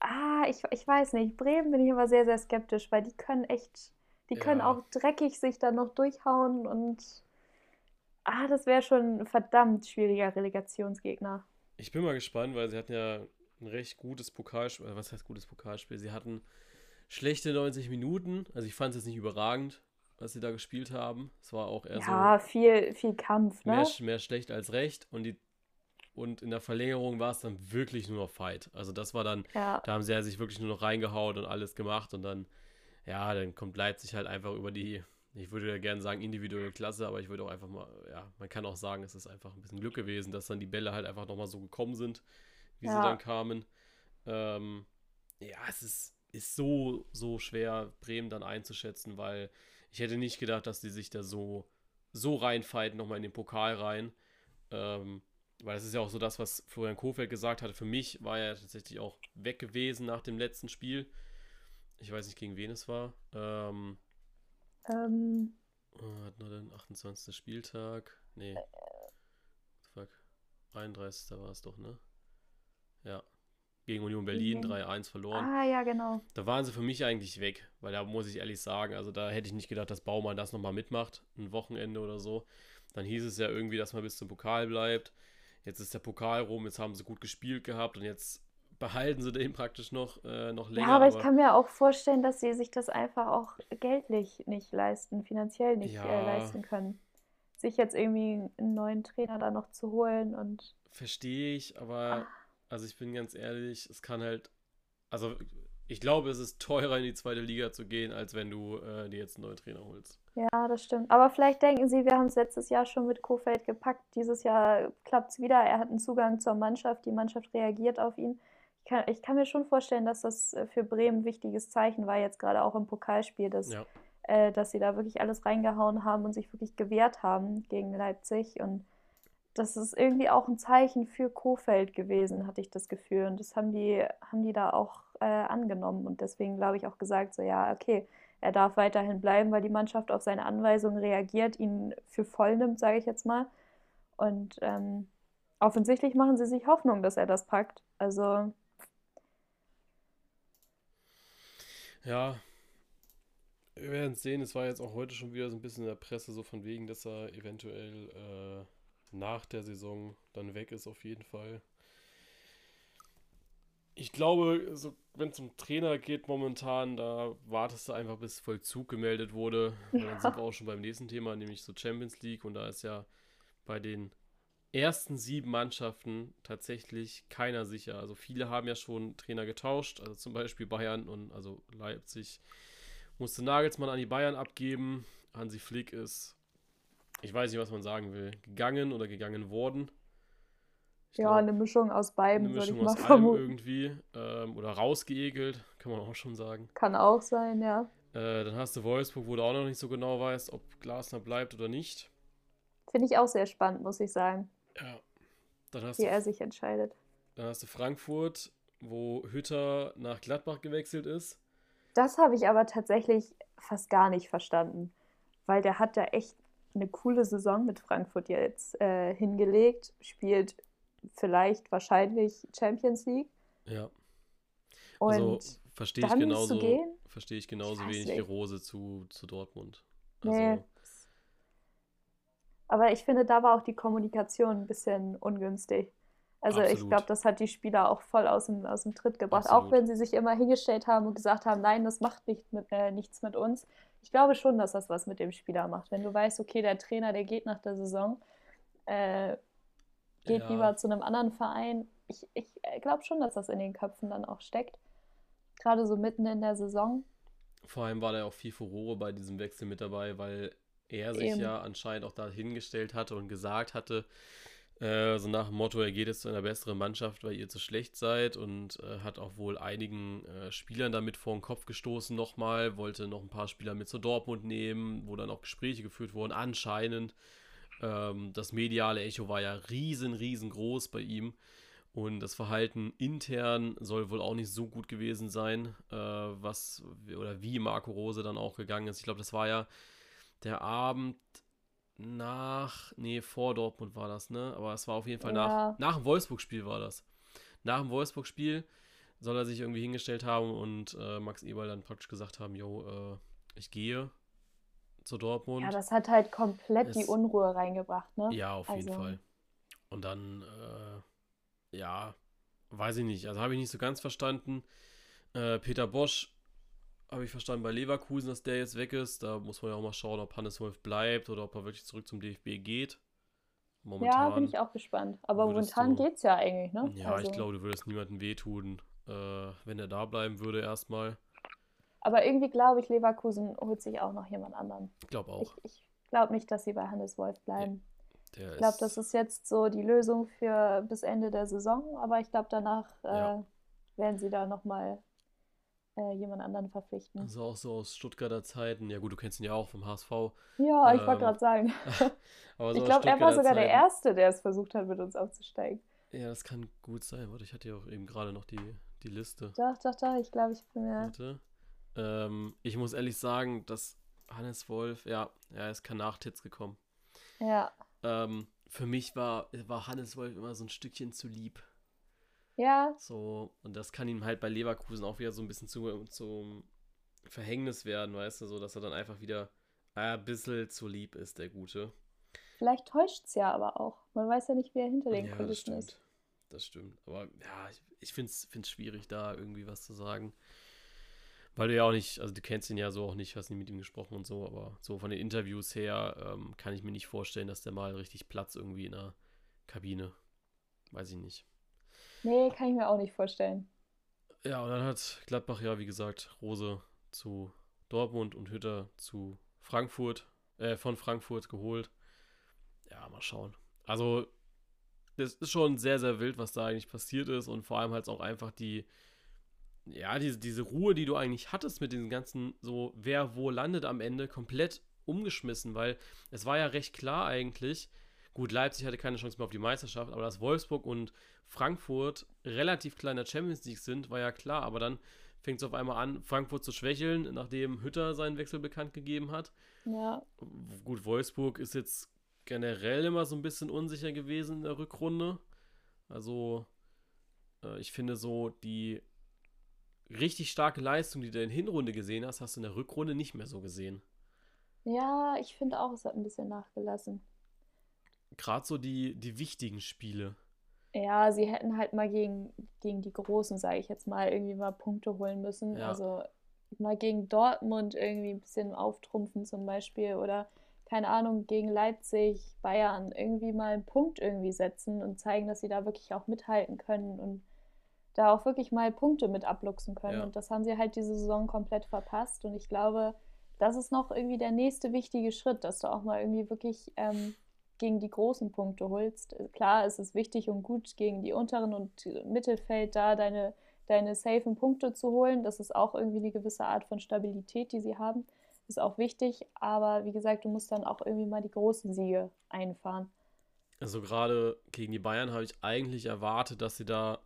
ah, ich, ich weiß nicht, Bremen bin ich immer sehr, sehr skeptisch, weil die können echt, die können ja. auch dreckig sich dann noch durchhauen und, ah, das wäre schon ein verdammt schwieriger Relegationsgegner. Ich bin mal gespannt, weil sie hatten ja ein recht gutes Pokalspiel, äh, was heißt gutes Pokalspiel? Sie hatten schlechte 90 Minuten. Also ich fand es jetzt nicht überragend, was sie da gespielt haben. Es war auch eher ja, so. Ja, viel, viel Kampf, ne? Mehr, mehr schlecht als recht. Und die und in der Verlängerung war es dann wirklich nur noch Fight. Also das war dann, ja. da haben sie ja sich wirklich nur noch reingehauen und alles gemacht und dann, ja, dann kommt Leipzig halt einfach über die, ich würde ja gerne sagen individuelle Klasse, aber ich würde auch einfach mal, ja, man kann auch sagen, es ist einfach ein bisschen Glück gewesen, dass dann die Bälle halt einfach nochmal so gekommen sind, wie ja. sie dann kamen. Ähm, ja, es ist, ist so, so schwer, Bremen dann einzuschätzen, weil ich hätte nicht gedacht, dass die sich da so, so reinfighten, nochmal in den Pokal rein. Ähm, weil das ist ja auch so das, was Florian Kofeld gesagt hatte. Für mich war er tatsächlich auch weg gewesen nach dem letzten Spiel. Ich weiß nicht, gegen wen es war. Ähm, ähm. Oh, hat nur den 28. Spieltag. Nee. Fuck. 31. war es doch, ne? Ja gegen Union Berlin mhm. 3-1 verloren. Ah, ja, genau. Da waren sie für mich eigentlich weg, weil da muss ich ehrlich sagen, also da hätte ich nicht gedacht, dass Baumann das nochmal mitmacht, ein Wochenende oder so. Dann hieß es ja irgendwie, dass man bis zum Pokal bleibt. Jetzt ist der Pokal rum, jetzt haben sie gut gespielt gehabt und jetzt behalten sie den <laughs> praktisch noch, äh, noch länger. Ja, aber, aber, ich kann mir auch vorstellen, dass sie sich das einfach auch geldlich nicht leisten, finanziell nicht ja. äh, leisten können. Sich jetzt irgendwie einen neuen Trainer da noch zu holen und. Verstehe ich, aber. Ach also ich bin ganz ehrlich, es kann halt, also ich glaube, es ist teurer in die zweite Liga zu gehen, als wenn du äh, dir jetzt einen neuen Trainer holst. Ja, das stimmt. Aber vielleicht denken Sie, wir haben es letztes Jahr schon mit Kofeld gepackt. Dieses Jahr klappt es wieder. Er hat einen Zugang zur Mannschaft. Die Mannschaft reagiert auf ihn. Ich kann, ich kann mir schon vorstellen, dass das äh, für Bremen ein wichtiges Zeichen war, jetzt gerade auch im Pokalspiel, dass, ja. äh, dass sie da wirklich alles reingehauen haben und sich wirklich gewehrt haben gegen Leipzig. Und das ist irgendwie auch ein Zeichen für Kofeld gewesen, hatte ich das Gefühl. Und das haben die, haben die da auch äh, angenommen. Und deswegen glaube ich auch gesagt, so ja, okay, er darf weiterhin bleiben, weil die Mannschaft auf seine Anweisungen reagiert, ihn für voll nimmt, sage ich jetzt mal. Und ähm, offensichtlich machen sie sich Hoffnung, dass er das packt. Also. Ja, wir werden sehen. Es war jetzt auch heute schon wieder so ein bisschen in der Presse so von wegen, dass er eventuell äh, nach der Saison dann weg ist, auf jeden Fall. Ich glaube, so, wenn es um Trainer geht momentan, da wartest du einfach, bis Vollzug gemeldet wurde. Ja. <laughs> Dann sind wir auch schon beim nächsten Thema, nämlich so Champions League. Und da ist ja bei den ersten sieben Mannschaften tatsächlich keiner sicher. Also viele haben ja schon Trainer getauscht, also zum Beispiel Bayern und also Leipzig musste Nagelsmann an die Bayern abgeben. Hansi Flick ist, ich weiß nicht, was man sagen will, gegangen oder gegangen worden. Ich ja, glaub, eine Mischung aus beiden, eine Mischung ich mal aus vermuten. irgendwie. Ähm, oder rausgeekelt, kann man auch schon sagen. Kann auch sein, ja. Äh, dann hast du Wolfsburg, wo du auch noch nicht so genau weißt, ob Glasner bleibt oder nicht. Finde ich auch sehr spannend, muss ich sagen. Ja. Dann hast wie du, er sich entscheidet. Dann hast du Frankfurt, wo Hütter nach Gladbach gewechselt ist. Das habe ich aber tatsächlich fast gar nicht verstanden, weil der hat da echt eine coole Saison mit Frankfurt jetzt äh, hingelegt, spielt vielleicht wahrscheinlich Champions League. Ja. Und also verstehe ich genauso, verstehe ich genauso wenig wie Rose zu, zu Dortmund. Also, nee. Aber ich finde, da war auch die Kommunikation ein bisschen ungünstig. Also Absolut. ich glaube, das hat die Spieler auch voll aus dem, aus dem Tritt gebracht. Absolut. Auch wenn sie sich immer hingestellt haben und gesagt haben, nein, das macht nicht mit, äh, nichts mit uns. Ich glaube schon, dass das was mit dem Spieler macht. Wenn du weißt, okay, der Trainer, der geht nach der Saison, äh, geht ja. lieber zu einem anderen Verein. Ich, ich äh, glaube schon, dass das in den Köpfen dann auch steckt. Gerade so mitten in der Saison. Vor allem war da auch viel Furore bei diesem Wechsel mit dabei, weil er sich Eben. ja anscheinend auch da hingestellt hatte und gesagt hatte, äh, so nach dem Motto, er geht jetzt zu einer besseren Mannschaft, weil ihr zu schlecht seid und äh, hat auch wohl einigen äh, Spielern damit vor den Kopf gestoßen nochmal, wollte noch ein paar Spieler mit zu Dortmund nehmen, wo dann auch Gespräche geführt wurden, anscheinend. Ähm, das mediale Echo war ja riesen, riesengroß bei ihm. Und das Verhalten intern soll wohl auch nicht so gut gewesen sein, äh, was oder wie Marco Rose dann auch gegangen ist. Ich glaube, das war ja der Abend nach, nee, vor Dortmund war das, ne? Aber es war auf jeden Fall ja. nach, nach dem Wolfsburg-Spiel war das. Nach dem Wolfsburg-Spiel soll er sich irgendwie hingestellt haben und äh, Max Eberl dann praktisch gesagt haben, yo, äh, ich gehe zu Dortmund. Ja, das hat halt komplett es, die Unruhe reingebracht, ne? Ja, auf also. jeden Fall. Und dann, äh, ja, weiß ich nicht, also habe ich nicht so ganz verstanden. Äh, Peter Bosch habe ich verstanden, bei Leverkusen, dass der jetzt weg ist. Da muss man ja auch mal schauen, ob Hannes Wolf bleibt oder ob er wirklich zurück zum DFB geht. Momentan ja, bin ich auch gespannt. Aber momentan geht es ja eigentlich, ne? Ja, also. ich glaube, du würdest niemandem wehtun, äh, wenn er da bleiben würde erstmal. Aber irgendwie glaube ich, Leverkusen holt sich auch noch jemand anderen. Ich glaube auch. Ich, ich glaube nicht, dass sie bei Hannes Wolf bleiben. Nee, ich glaube, das ist jetzt so die Lösung für bis Ende der Saison, aber ich glaube, danach äh, ja. werden sie da nochmal äh, jemand anderen verpflichten. Also auch so aus Stuttgarter Zeiten. Ja gut, du kennst ihn ja auch vom HSV. Ja, ähm, ich wollte gerade sagen. <laughs> so <laughs> ich glaube, er war sogar Zeiten. der Erste, der es versucht hat, mit uns aufzusteigen. Ja, das kann gut sein. Warte, ich hatte ja auch eben gerade noch die, die Liste. Doch, doch, doch. Ich glaube, ich bin ja... Ähm, ich muss ehrlich sagen, dass Hannes Wolf, ja, er ist kein Nachtitz gekommen. Ja. Ähm, für mich war, war Hannes Wolf immer so ein Stückchen zu lieb. Ja. So, und das kann ihm halt bei Leverkusen auch wieder so ein bisschen zu, zum Verhängnis werden, weißt du, so, dass er dann einfach wieder ein bisschen zu lieb ist, der Gute. Vielleicht täuscht es ja aber auch. Man weiß ja nicht, wie er hinter den ja, Kulissen ist. Das stimmt. Aber ja, ich, ich finde es schwierig, da irgendwie was zu sagen. Weil du ja auch nicht, also du kennst ihn ja so auch nicht, hast nie mit ihm gesprochen und so, aber so von den Interviews her ähm, kann ich mir nicht vorstellen, dass der mal richtig Platz irgendwie in der Kabine. Weiß ich nicht. Nee, kann ich mir auch nicht vorstellen. Ja, und dann hat Gladbach ja, wie gesagt, Rose zu Dortmund und Hütter zu Frankfurt, äh, von Frankfurt geholt. Ja, mal schauen. Also, das ist schon sehr, sehr wild, was da eigentlich passiert ist und vor allem halt auch einfach die, ja, diese, diese Ruhe, die du eigentlich hattest mit den ganzen, so, wer wo landet am Ende, komplett umgeschmissen, weil es war ja recht klar eigentlich, gut, Leipzig hatte keine Chance mehr auf die Meisterschaft, aber dass Wolfsburg und Frankfurt relativ kleiner Champions League sind, war ja klar, aber dann fängt es auf einmal an, Frankfurt zu schwächeln, nachdem Hütter seinen Wechsel bekannt gegeben hat. Ja. Gut, Wolfsburg ist jetzt generell immer so ein bisschen unsicher gewesen in der Rückrunde. Also, äh, ich finde so, die richtig starke Leistung, die du in der Hinrunde gesehen hast, hast du in der Rückrunde nicht mehr so gesehen. Ja, ich finde auch, es hat ein bisschen nachgelassen. Gerade so die, die wichtigen Spiele. Ja, sie hätten halt mal gegen, gegen die Großen, sage ich jetzt mal, irgendwie mal Punkte holen müssen. Ja. Also mal gegen Dortmund irgendwie ein bisschen auftrumpfen zum Beispiel oder keine Ahnung, gegen Leipzig, Bayern irgendwie mal einen Punkt irgendwie setzen und zeigen, dass sie da wirklich auch mithalten können und da auch wirklich mal Punkte mit abluchsen können. Ja. Und das haben sie halt diese Saison komplett verpasst. Und ich glaube, das ist noch irgendwie der nächste wichtige Schritt, dass du auch mal irgendwie wirklich ähm, gegen die großen Punkte holst. Klar, es ist wichtig und gut, gegen die unteren und Mittelfeld da deine, deine safen Punkte zu holen. Das ist auch irgendwie eine gewisse Art von Stabilität, die sie haben. Ist auch wichtig, aber wie gesagt, du musst dann auch irgendwie mal die großen Siege einfahren. Also gerade gegen die Bayern habe ich eigentlich erwartet, dass sie da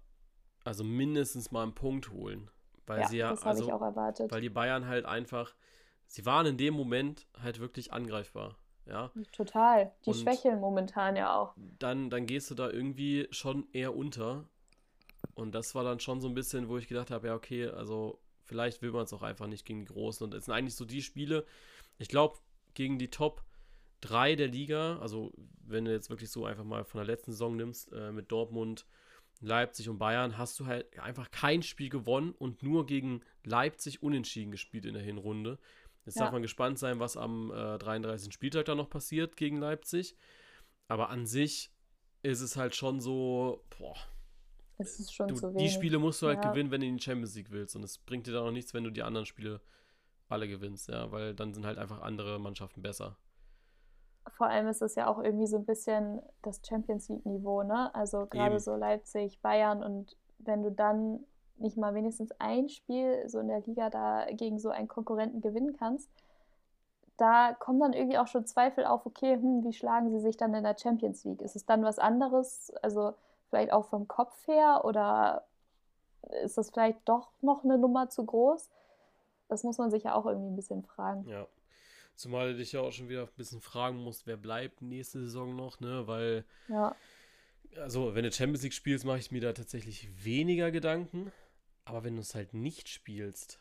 also mindestens mal einen Punkt holen. Weil ja, sie ja, das also, ich auch erwartet. Weil die Bayern halt einfach, sie waren in dem Moment halt wirklich angreifbar. Ja. Total. Die und schwächeln momentan ja auch. Dann, dann gehst du da irgendwie schon eher unter. Und das war dann schon so ein bisschen, wo ich gedacht habe, ja, okay, also vielleicht will man es auch einfach nicht gegen die Großen. Und es sind eigentlich so die Spiele, ich glaube, gegen die Top 3 der Liga, also wenn du jetzt wirklich so einfach mal von der letzten Saison nimmst, äh, mit Dortmund, Leipzig und Bayern, hast du halt einfach kein Spiel gewonnen und nur gegen Leipzig unentschieden gespielt in der Hinrunde. Jetzt ja. darf man gespannt sein, was am äh, 33. Spieltag da noch passiert gegen Leipzig. Aber an sich ist es halt schon so, boah. Es ist schon du, zu wenig. Die Spiele musst du halt ja. gewinnen, wenn du in die Champions League willst. Und es bringt dir da noch nichts, wenn du die anderen Spiele alle gewinnst, ja, weil dann sind halt einfach andere Mannschaften besser vor allem ist es ja auch irgendwie so ein bisschen das Champions League-Niveau, ne? Also gerade so Leipzig, Bayern und wenn du dann nicht mal wenigstens ein Spiel so in der Liga da gegen so einen Konkurrenten gewinnen kannst, da kommen dann irgendwie auch schon Zweifel auf, okay, hm, wie schlagen sie sich dann in der Champions League? Ist es dann was anderes, also vielleicht auch vom Kopf her oder ist das vielleicht doch noch eine Nummer zu groß? Das muss man sich ja auch irgendwie ein bisschen fragen. Ja. Zumal du dich ja auch schon wieder ein bisschen fragen musst, wer bleibt nächste Saison noch, ne? Weil, ja. also wenn du Champions League spielst, mache ich mir da tatsächlich weniger Gedanken. Aber wenn du es halt nicht spielst,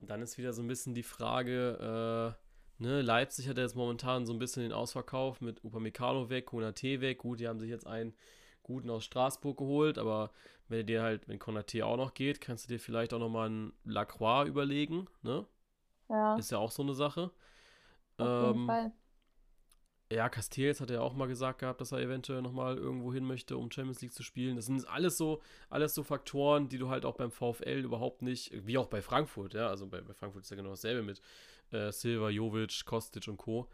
dann ist wieder so ein bisschen die Frage, äh, ne, Leipzig hat ja jetzt momentan so ein bisschen den Ausverkauf mit Upamecano weg, Konate weg. Gut, die haben sich jetzt einen guten aus Straßburg geholt, aber wenn dir halt, wenn Konate auch noch geht, kannst du dir vielleicht auch nochmal einen Lacroix überlegen, ne? Ja. Ist ja auch so eine Sache. Auf jeden ähm, Fall. Ja, Castells hat ja auch mal gesagt gehabt, dass er eventuell nochmal irgendwo hin möchte, um Champions League zu spielen. Das sind alles so, alles so Faktoren, die du halt auch beim VfL überhaupt nicht, wie auch bei Frankfurt, ja, also bei, bei Frankfurt ist ja genau dasselbe mit äh, Silva, Jovic, Kostic und Co.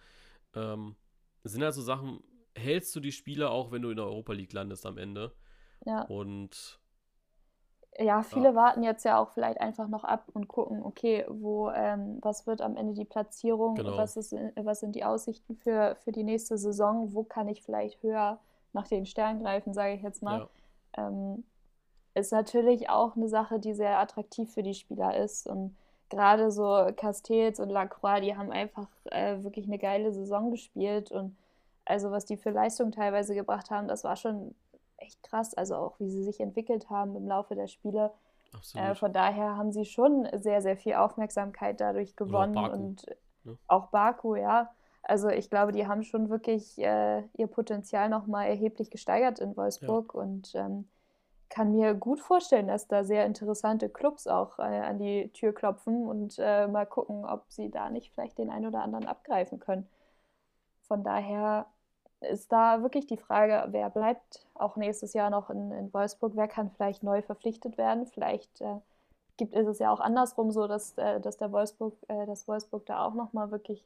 Ähm, sind also Sachen, hältst du die Spieler auch, wenn du in der Europa League landest am Ende? Ja. Und ja, viele ja. warten jetzt ja auch vielleicht einfach noch ab und gucken, okay, wo, ähm, was wird am Ende die Platzierung, genau. was, ist, was sind die Aussichten für, für die nächste Saison, wo kann ich vielleicht höher nach den Sternen greifen, sage ich jetzt mal. Ja. Ähm, ist natürlich auch eine Sache, die sehr attraktiv für die Spieler ist. Und gerade so Castells und Lacroix, die haben einfach äh, wirklich eine geile Saison gespielt. Und also was die für Leistung teilweise gebracht haben, das war schon echt krass, also auch wie sie sich entwickelt haben im Laufe der Spiele. Äh, von daher haben sie schon sehr, sehr viel Aufmerksamkeit dadurch gewonnen auch und ne? auch Baku, ja. Also ich glaube, die haben schon wirklich äh, ihr Potenzial nochmal erheblich gesteigert in Wolfsburg ja. und ähm, kann mir gut vorstellen, dass da sehr interessante Clubs auch äh, an die Tür klopfen und äh, mal gucken, ob sie da nicht vielleicht den einen oder anderen abgreifen können. Von daher ist da wirklich die Frage, wer bleibt auch nächstes Jahr noch in, in Wolfsburg, wer kann vielleicht neu verpflichtet werden. Vielleicht äh, gibt ist es ja auch andersrum so, dass, äh, dass der Wolfsburg, äh, dass Wolfsburg da auch nochmal wirklich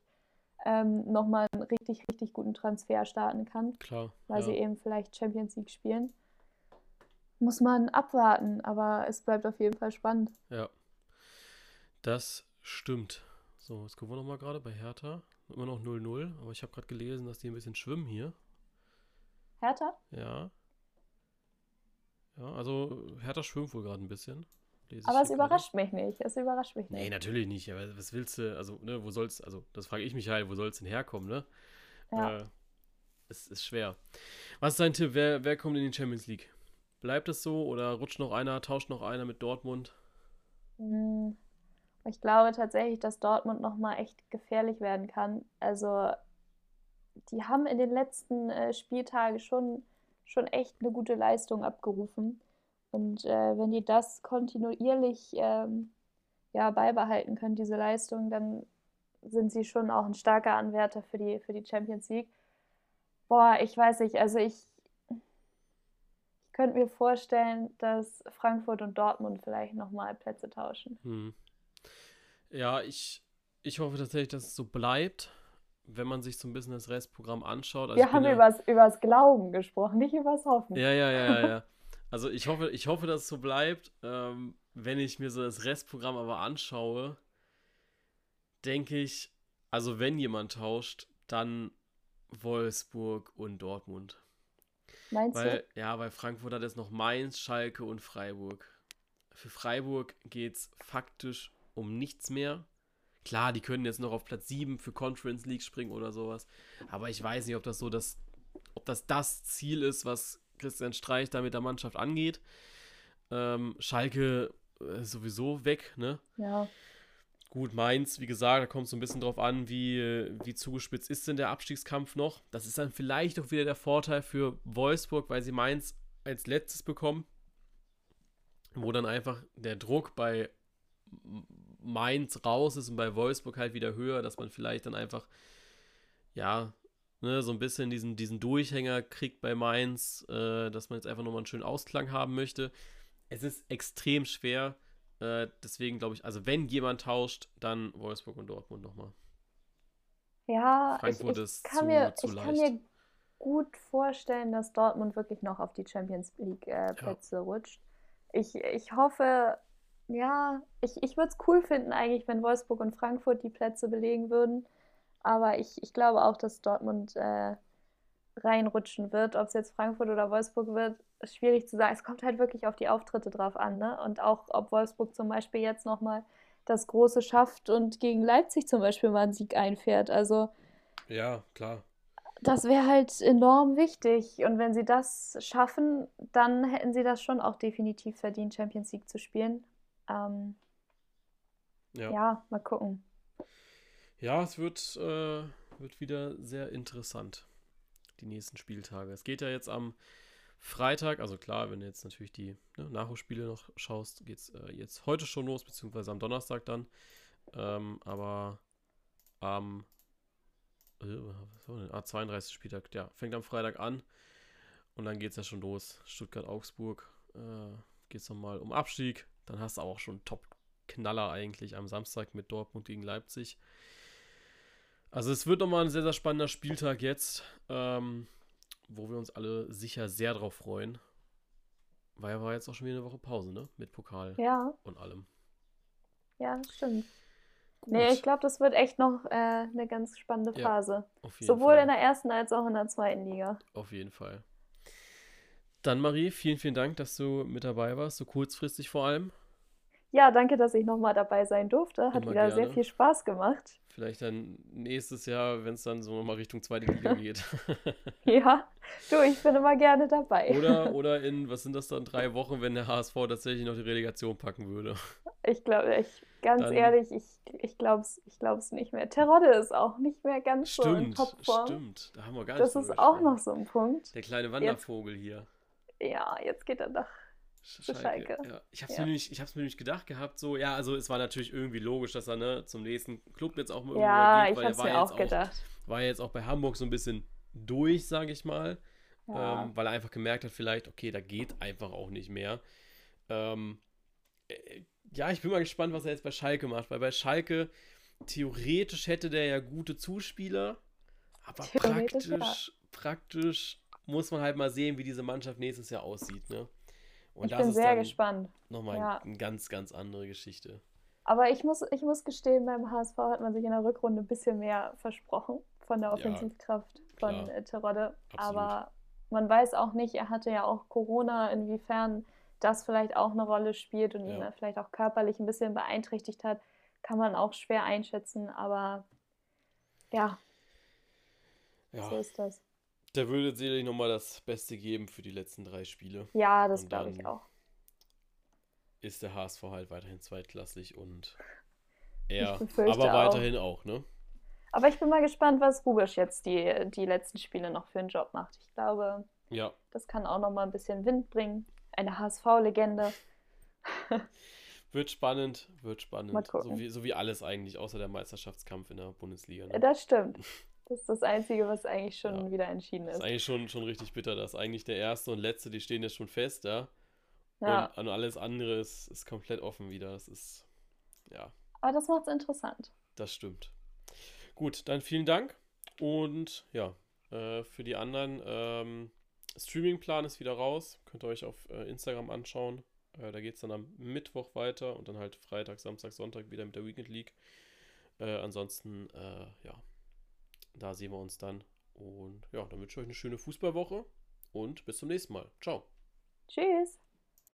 ähm, nochmal einen richtig, richtig guten Transfer starten kann. Klar. Weil ja. sie eben vielleicht Champions League spielen. Muss man abwarten, aber es bleibt auf jeden Fall spannend. Ja. Das stimmt. So, jetzt gucken wir nochmal gerade bei Hertha. Immer noch 0-0, aber ich habe gerade gelesen, dass die ein bisschen schwimmen hier. Hertha? Ja. Ja, also Hertha schwimmt wohl gerade ein bisschen. Aber es überrascht mich nicht. Es überrascht mich nicht. Nee, natürlich nicht. Aber was willst du, also, ne, wo soll's, also, das frage ich mich halt, wo soll es denn herkommen, ne? Ja. Äh, es ist schwer. Was ist dein Tipp? Wer, wer kommt in die Champions League? Bleibt es so oder rutscht noch einer, tauscht noch einer mit Dortmund? Hm, ich glaube tatsächlich, dass Dortmund nochmal echt gefährlich werden kann. Also, die haben in den letzten äh, Spieltagen schon, schon echt eine gute Leistung abgerufen. Und äh, wenn die das kontinuierlich ähm, ja, beibehalten können, diese Leistung, dann sind sie schon auch ein starker Anwärter für die, für die Champions League. Boah, ich weiß nicht, also ich, ich könnte mir vorstellen, dass Frankfurt und Dortmund vielleicht nochmal Plätze tauschen. Hm. Ja, ich, ich hoffe tatsächlich, dass es so bleibt, wenn man sich so ein bisschen das Restprogramm anschaut. Also Wir haben ja, übers, übers Glauben gesprochen, nicht übers Hoffen. Ja, ja, ja, ja. <laughs> Also ich hoffe, ich hoffe, dass es so bleibt. Ähm, wenn ich mir so das Restprogramm aber anschaue, denke ich, also wenn jemand tauscht, dann Wolfsburg und Dortmund. Meinst weil, du? Ja, weil Frankfurt hat jetzt noch Mainz, Schalke und Freiburg. Für Freiburg geht es faktisch um nichts mehr. Klar, die können jetzt noch auf Platz 7 für Conference League springen oder sowas. Aber ich weiß nicht, ob das so das, ob das das Ziel ist, was Christian Streich da mit der Mannschaft angeht. Ähm, Schalke äh, sowieso weg, ne? Ja. Gut, Mainz, wie gesagt, da kommt es so ein bisschen drauf an, wie, wie zugespitzt ist denn der Abstiegskampf noch. Das ist dann vielleicht auch wieder der Vorteil für Wolfsburg, weil sie Mainz als letztes bekommen, wo dann einfach der Druck bei Mainz raus ist und bei Wolfsburg halt wieder höher, dass man vielleicht dann einfach, ja, ne, so ein bisschen diesen, diesen Durchhänger kriegt bei Mainz, äh, dass man jetzt einfach nochmal einen schönen Ausklang haben möchte. Es ist extrem schwer äh, deswegen glaube ich, also wenn jemand tauscht, dann Wolfsburg und Dortmund nochmal. Ja, Frankfurt ich, ich, ist kann, zu, mir, zu ich kann mir gut vorstellen, dass Dortmund wirklich noch auf die Champions League-Plätze äh, ja. rutscht. Ich, ich hoffe, ja, ich, ich würde es cool finden eigentlich, wenn Wolfsburg und Frankfurt die Plätze belegen würden. Aber ich, ich glaube auch, dass Dortmund äh, reinrutschen wird. Ob es jetzt Frankfurt oder Wolfsburg wird, ist schwierig zu sagen. Es kommt halt wirklich auf die Auftritte drauf an. Ne? Und auch, ob Wolfsburg zum Beispiel jetzt nochmal das Große schafft und gegen Leipzig zum Beispiel mal einen Sieg einfährt. Also. Ja, klar. Das wäre halt enorm wichtig. Und wenn sie das schaffen, dann hätten sie das schon auch definitiv verdient, Champions League zu spielen. Ähm, ja. ja. mal gucken. Ja, es wird, äh, wird wieder sehr interessant die nächsten Spieltage. Es geht ja jetzt am Freitag, also klar, wenn du jetzt natürlich die ne, Nachholspiele noch schaust, geht es äh, jetzt heute schon los, beziehungsweise am Donnerstag dann. Ähm, aber am äh, ah, 32. Spieltag, ja, fängt am Freitag an und dann geht es ja schon los. Stuttgart-Augsburg äh, geht es nochmal um Abstieg. Dann hast du auch schon Top-Knaller eigentlich am Samstag mit Dortmund gegen Leipzig. Also es wird nochmal ein sehr, sehr spannender Spieltag jetzt, ähm, wo wir uns alle sicher sehr drauf freuen. Weil ja war jetzt auch schon wieder eine Woche Pause, ne? Mit Pokal ja. und allem. Ja, stimmt. Gut. Nee, ich glaube, das wird echt noch äh, eine ganz spannende Phase. Ja, Sowohl Fall. in der ersten als auch in der zweiten Liga. Auf jeden Fall. Dann, Marie, vielen, vielen Dank, dass du mit dabei warst, so kurzfristig vor allem. Ja, danke, dass ich nochmal dabei sein durfte. Hat Immer wieder gerne. sehr viel Spaß gemacht. Vielleicht dann nächstes Jahr, wenn es dann so nochmal Richtung zweite Liga <laughs> geht. <laughs> ja, du, ich bin immer gerne dabei. Oder, <laughs> oder in, was sind das dann, drei Wochen, wenn der HSV tatsächlich noch die Relegation packen würde? Ich glaube, ich, ganz dann, ehrlich, ich, ich glaube es ich glaub's nicht mehr. Terodde ist auch nicht mehr ganz stimmt, so in Topform. Stimmt, da haben wir gar nicht Das ist auch noch so ein Punkt. Der kleine Wandervogel jetzt, hier. Ja, jetzt geht er doch Schalke. Schalke. Ja. Ich habe es ja. mir, nämlich, mir nämlich gedacht gehabt, so, ja, also es war natürlich irgendwie logisch, dass er ne, zum nächsten Club jetzt auch mal ja, geht, weil er war mir auch gedacht. Auch, war jetzt auch bei Hamburg so ein bisschen durch, sage ich mal, ja. ähm, weil er einfach gemerkt hat, vielleicht, okay, da geht einfach auch nicht mehr. Ähm, äh, ja, ich bin mal gespannt, was er jetzt bei Schalke macht, weil bei Schalke theoretisch hätte der ja gute Zuspieler, aber praktisch, praktisch muss man halt mal sehen, wie diese Mannschaft nächstes Jahr aussieht, ne? Und ich bin sehr gespannt. Nochmal ja. eine ganz, ganz andere Geschichte. Aber ich muss, ich muss gestehen, beim HSV hat man sich in der Rückrunde ein bisschen mehr versprochen von der Offensivkraft ja, von äh, Terodde. Aber man weiß auch nicht, er hatte ja auch Corona, inwiefern das vielleicht auch eine Rolle spielt und ja. ihn vielleicht auch körperlich ein bisschen beeinträchtigt hat, kann man auch schwer einschätzen. Aber ja, ja. so ist das. Der würde sicherlich nochmal das Beste geben für die letzten drei Spiele. Ja, das glaube ich auch. Ist der HSV halt weiterhin zweitklassig und er aber weiterhin auch. auch, ne? Aber ich bin mal gespannt, was Rubisch jetzt die, die letzten Spiele noch für einen Job macht. Ich glaube, ja. das kann auch nochmal ein bisschen Wind bringen. Eine HSV-Legende. <laughs> Wird spannend, wird spannend. So wie, so wie alles eigentlich, außer der Meisterschaftskampf in der Bundesliga. Ne? Das stimmt. <laughs> Das ist das Einzige, was eigentlich schon ja. wieder entschieden ist. Das ist eigentlich schon, schon richtig bitter. dass eigentlich der Erste und Letzte, die stehen jetzt schon fest, ja. ja. Und, alles andere ist, ist komplett offen wieder. Das ist, ja. Aber das macht es interessant. Das stimmt. Gut, dann vielen Dank. Und ja, äh, für die anderen, ähm, Streamingplan ist wieder raus. Könnt ihr euch auf äh, Instagram anschauen. Äh, da geht es dann am Mittwoch weiter und dann halt Freitag, Samstag, Sonntag wieder mit der Weekend League. Äh, ansonsten, äh, ja, da sehen wir uns dann. Und ja, dann wünsche ich euch eine schöne Fußballwoche und bis zum nächsten Mal. Ciao. Tschüss.